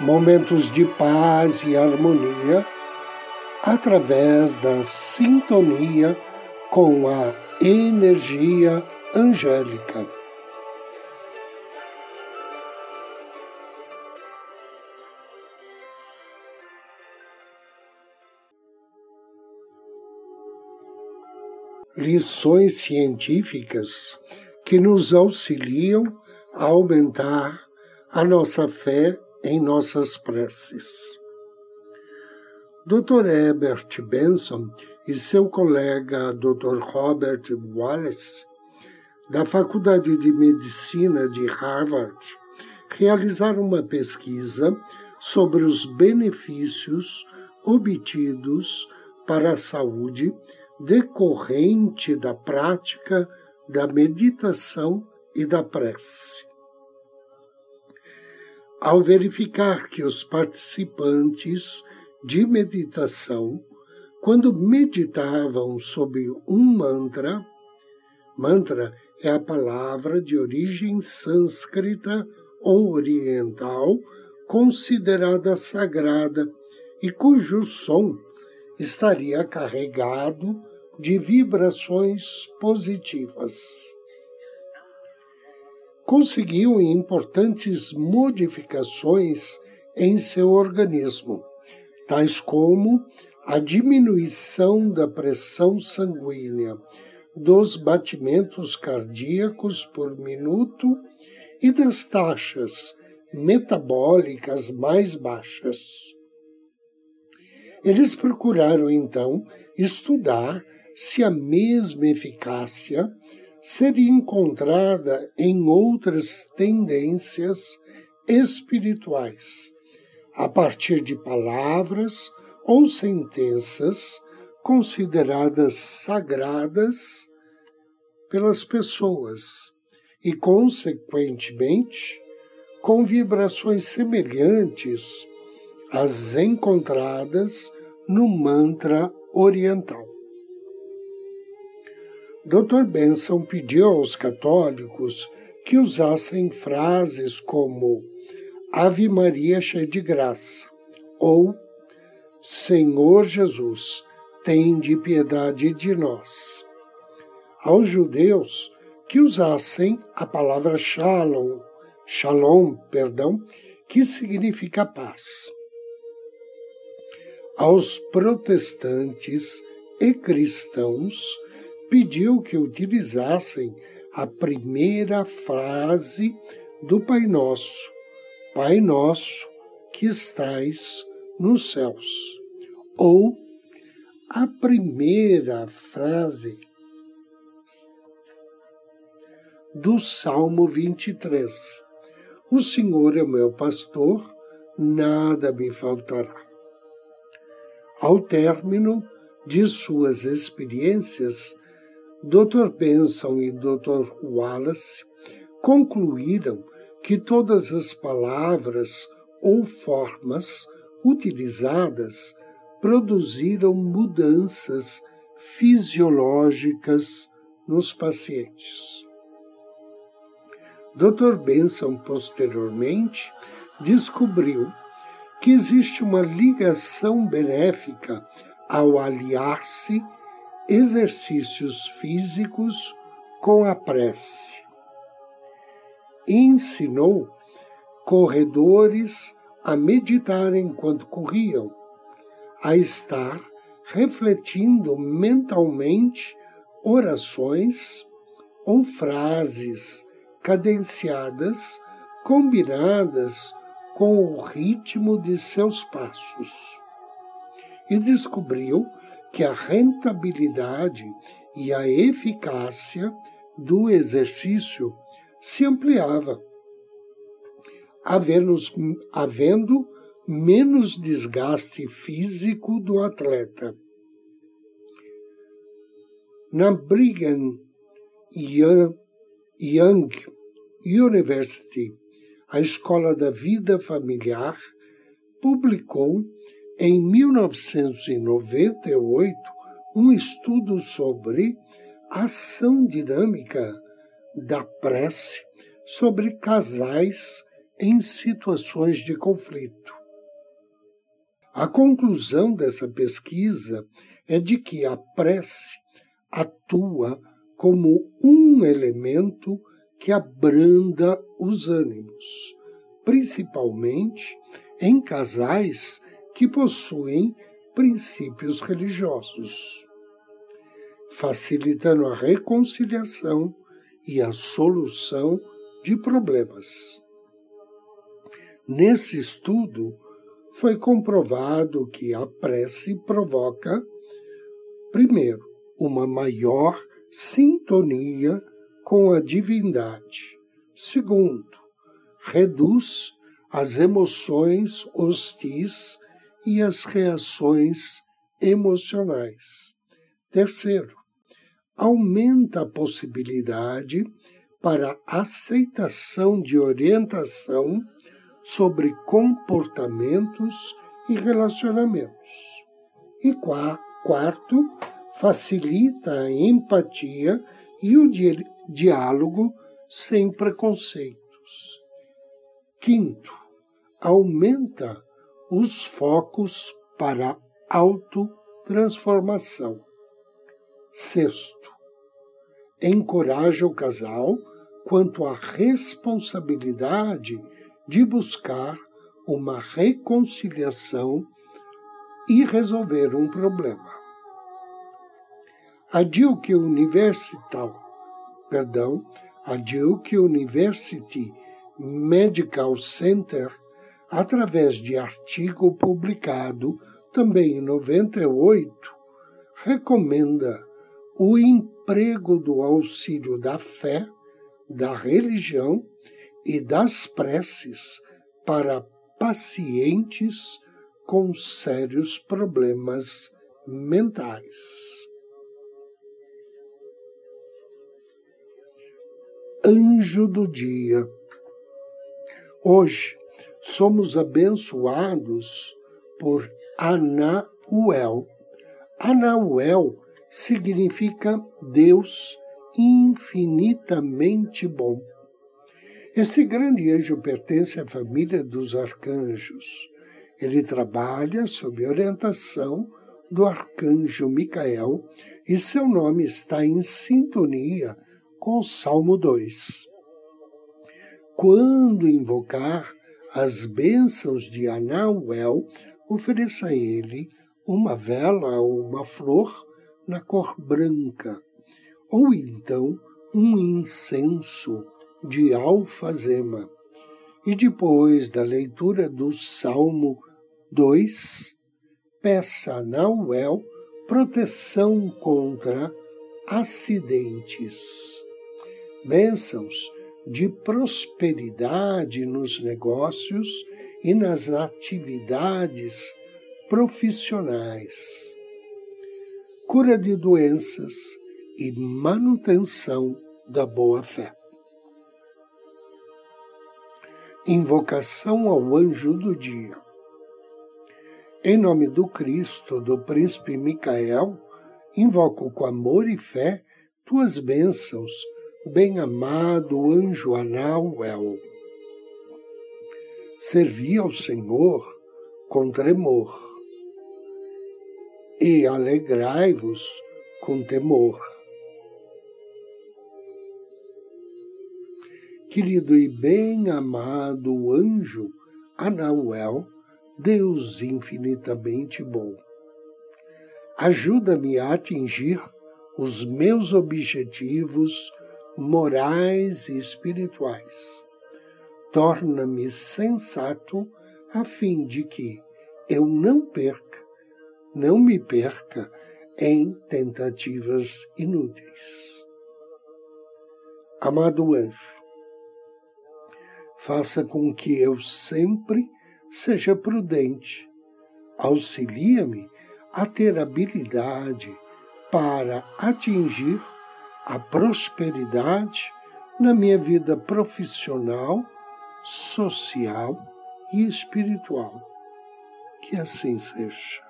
momentos de paz e harmonia através da sintonia com a energia angélica. Lições científicas que nos auxiliam a aumentar a nossa fé em nossas preces. Dr. Herbert Benson e seu colega Dr. Robert Wallace, da Faculdade de Medicina de Harvard, realizaram uma pesquisa sobre os benefícios obtidos para a saúde decorrente da prática da meditação e da prece ao verificar que os participantes de meditação, quando meditavam sob um mantra, mantra é a palavra de origem sânscrita ou oriental considerada sagrada e cujo som estaria carregado de vibrações positivas conseguiu importantes modificações em seu organismo, tais como a diminuição da pressão sanguínea, dos batimentos cardíacos por minuto e das taxas metabólicas mais baixas. Eles procuraram então estudar se a mesma eficácia seria encontrada em outras tendências espirituais, a partir de palavras ou sentenças consideradas sagradas pelas pessoas e, consequentemente, com vibrações semelhantes às encontradas no mantra oriental. Dr. Benson pediu aos católicos que usassem frases como Ave Maria cheia de graça ou Senhor Jesus, tem de piedade de nós. Aos judeus que usassem a palavra shalom, shalom, perdão, que significa paz. Aos protestantes e cristãos pediu que utilizassem a primeira frase do Pai Nosso: Pai Nosso que estais nos céus. Ou a primeira frase do Salmo 23. O Senhor é meu pastor, nada me faltará. Ao término de suas experiências, Dr. Benson e Dr. Wallace concluíram que todas as palavras ou formas utilizadas produziram mudanças fisiológicas nos pacientes. Dr. Benson, posteriormente, descobriu que existe uma ligação benéfica ao aliar-se exercícios físicos com a prece. Ensinou corredores a meditar enquanto corriam, a estar refletindo mentalmente orações ou frases cadenciadas combinadas com o ritmo de seus passos. E descobriu que a rentabilidade e a eficácia do exercício se ampliava, havendo menos desgaste físico do atleta. Na Brigham Young University, a Escola da Vida Familiar publicou em 1998 um estudo sobre ação dinâmica da prece sobre casais em situações de conflito. A conclusão dessa pesquisa é de que a prece atua como um elemento que abranda os ânimos, principalmente em casais que possuem princípios religiosos, facilitando a reconciliação e a solução de problemas. Nesse estudo, foi comprovado que a prece provoca, primeiro, uma maior sintonia com a divindade. Segundo, reduz as emoções hostis e as reações emocionais. Terceiro, aumenta a possibilidade para aceitação de orientação sobre comportamentos e relacionamentos. E quarto, facilita a empatia e o di diálogo sem preconceitos. Quinto, aumenta os focos para autotransformação. Sexto, encoraja o casal quanto à responsabilidade de buscar uma reconciliação e resolver um problema. A Duke University, perdão, a Duke University Medical Center, através de artigo publicado também em 98, recomenda o emprego do auxílio da fé, da religião e das preces para pacientes com sérios problemas mentais. Anjo do dia. Hoje somos abençoados por Anauel. Anauel significa Deus infinitamente bom. Este grande anjo pertence à família dos arcanjos. Ele trabalha sob orientação do arcanjo Micael e seu nome está em sintonia com o Salmo 2. Quando invocar as bênçãos de Anauel, ofereça a ele uma vela ou uma flor na cor branca, ou então um incenso de alfazema. E depois da leitura do Salmo 2, peça a Nauel proteção contra acidentes. Bênçãos de prosperidade nos negócios e nas atividades profissionais. Cura de doenças e manutenção da boa-fé. Invocação ao anjo do dia. Em nome do Cristo, do príncipe Micael, invoco com amor e fé tuas bênçãos, bem-amado anjo Anauel. Servi ao Senhor com tremor e alegrai-vos com temor querido e bem-amado anjo Anauel, Deus infinitamente bom. Ajuda-me a atingir os meus objetivos morais e espirituais. Torna-me sensato a fim de que eu não perca, não me perca em tentativas inúteis. Amado anjo, faça com que eu sempre seja prudente. Auxilia-me a ter habilidade para atingir a prosperidade na minha vida profissional, social e espiritual. Que assim seja.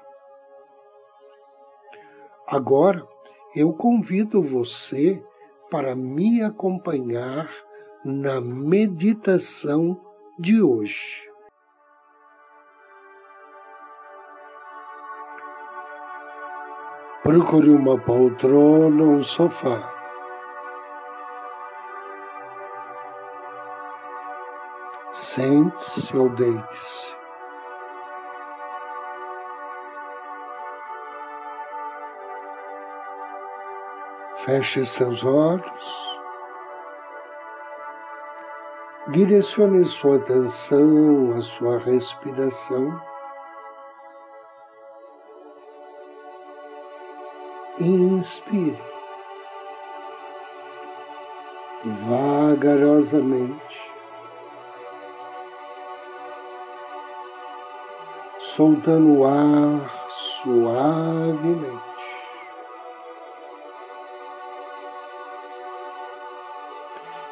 Agora, eu convido você para me acompanhar na meditação de hoje. Procure uma poltrona ou um sofá. Sente-se ou deite-se. Feche seus olhos. Direcione sua atenção à sua respiração. Inspire vagarosamente, soltando o ar suavemente.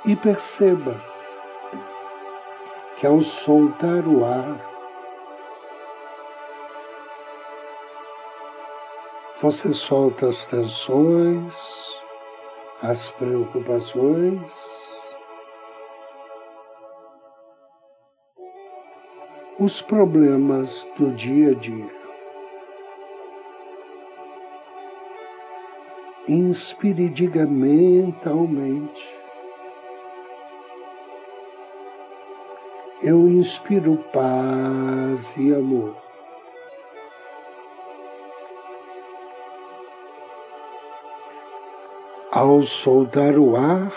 E perceba que ao soltar o ar, você solta as tensões, as preocupações, os problemas do dia a dia. Inspire e diga mentalmente. eu inspiro paz e amor. Ao soltar o ar,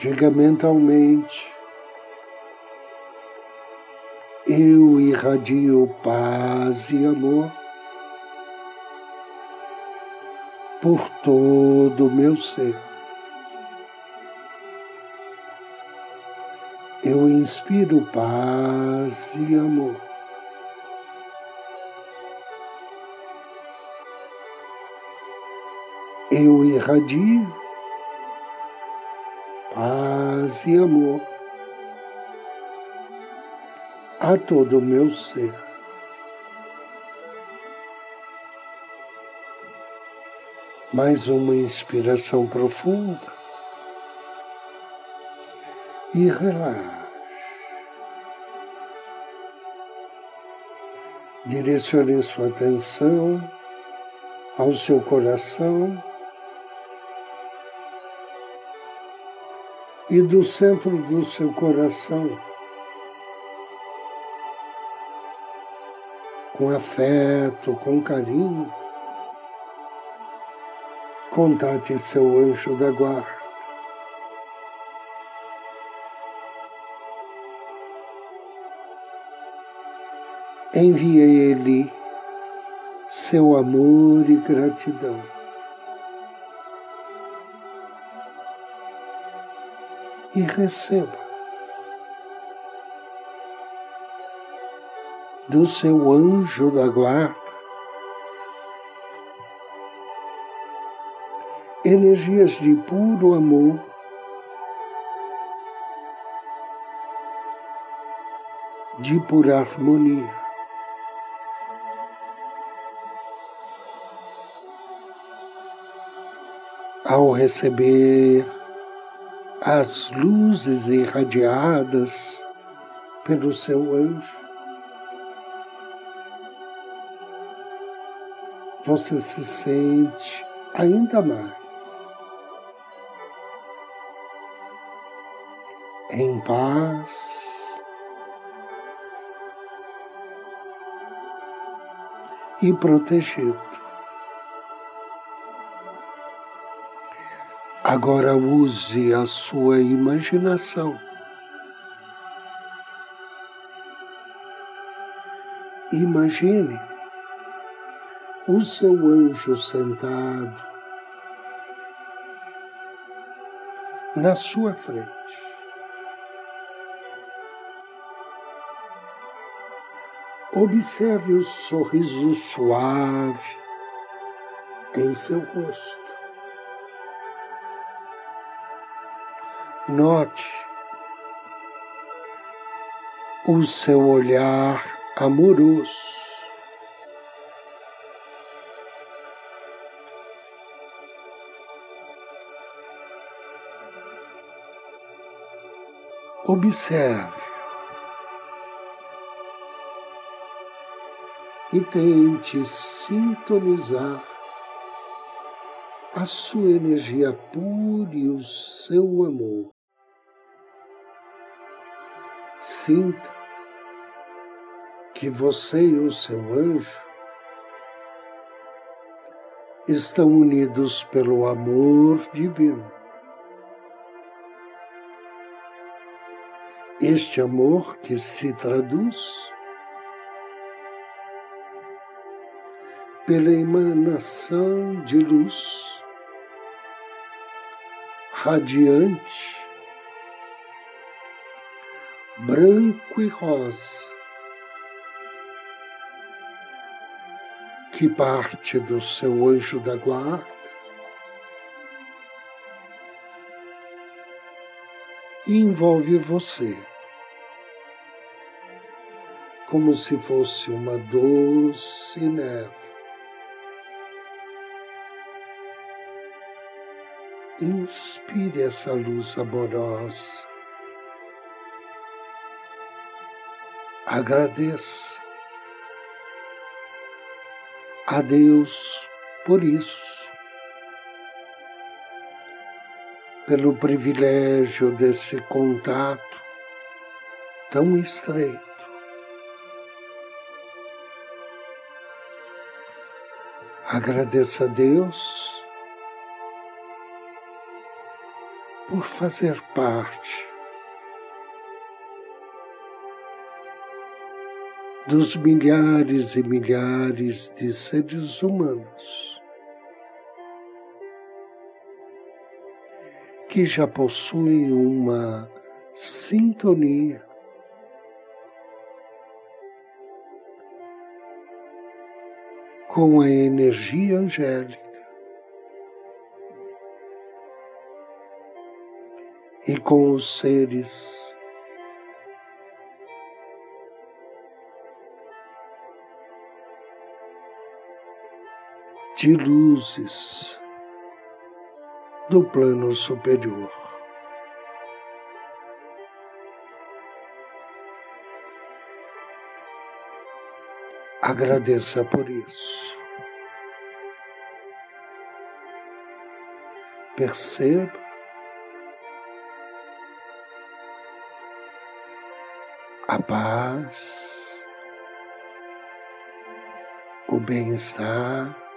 diga mentalmente: eu irradio paz e amor por todo o meu ser. eu inspiro paz e amor. Eu irradio paz e amor a todo o meu ser. Mais uma inspiração profunda e relaxe. Direcione sua atenção ao seu coração e do centro do seu coração, com afeto, com carinho, contate seu anjo da guarda. envie Ele seu amor e gratidão. E receba do seu anjo da guarda energias de puro amor de pura harmonia. ao receber as luzes irradiadas pelo seu anjo, você se sente ainda mais em paz e protegido. Agora use a sua imaginação imagine o seu anjo sentado na sua frente. Observe o sorriso suave em seu rosto. Note o seu olhar amoroso. Observe e tente sintonizar a sua energia pura e o seu amor. Sinta que você e o seu anjo estão unidos pelo amor divino. Este amor que se traduz pela emanação de luz radiante, branco e rosa, que parte do seu anjo da guarda e envolve você, como se fosse uma doce neve. Inspire essa luz amorosa. Agradeça a Deus por isso, pelo privilégio desse contato tão estreito. Agradeça a Deus por fazer parte dos milhares e milhares de seres humanos que já possuem uma sintonia com a energia angélica e com os seres. De luzes do plano superior. Agradeça por isso. Perceba a paz, o bem-estar,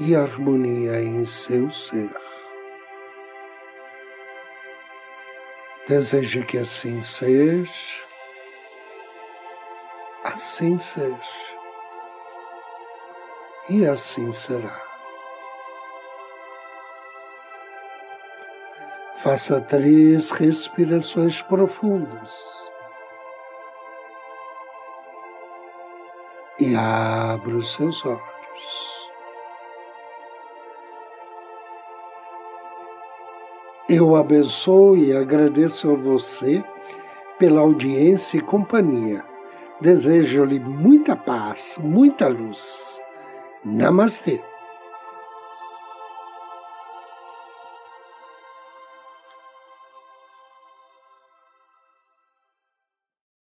e harmonia em seu ser. Desejo que assim seja, assim seja, e assim será. Faça três respirações profundas. E abra os seus olhos. Eu abençoo e agradeço a você pela audiência e companhia. Desejo-lhe muita paz, muita luz. Namastê.